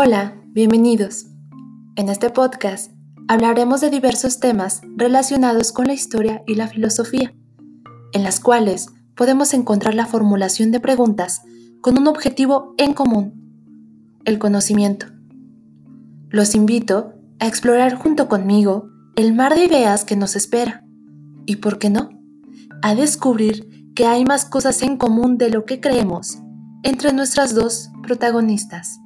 Hola, bienvenidos. En este podcast hablaremos de diversos temas relacionados con la historia y la filosofía, en las cuales podemos encontrar la formulación de preguntas con un objetivo en común, el conocimiento. Los invito a explorar junto conmigo el mar de ideas que nos espera y, ¿por qué no?, a descubrir que hay más cosas en común de lo que creemos entre nuestras dos protagonistas.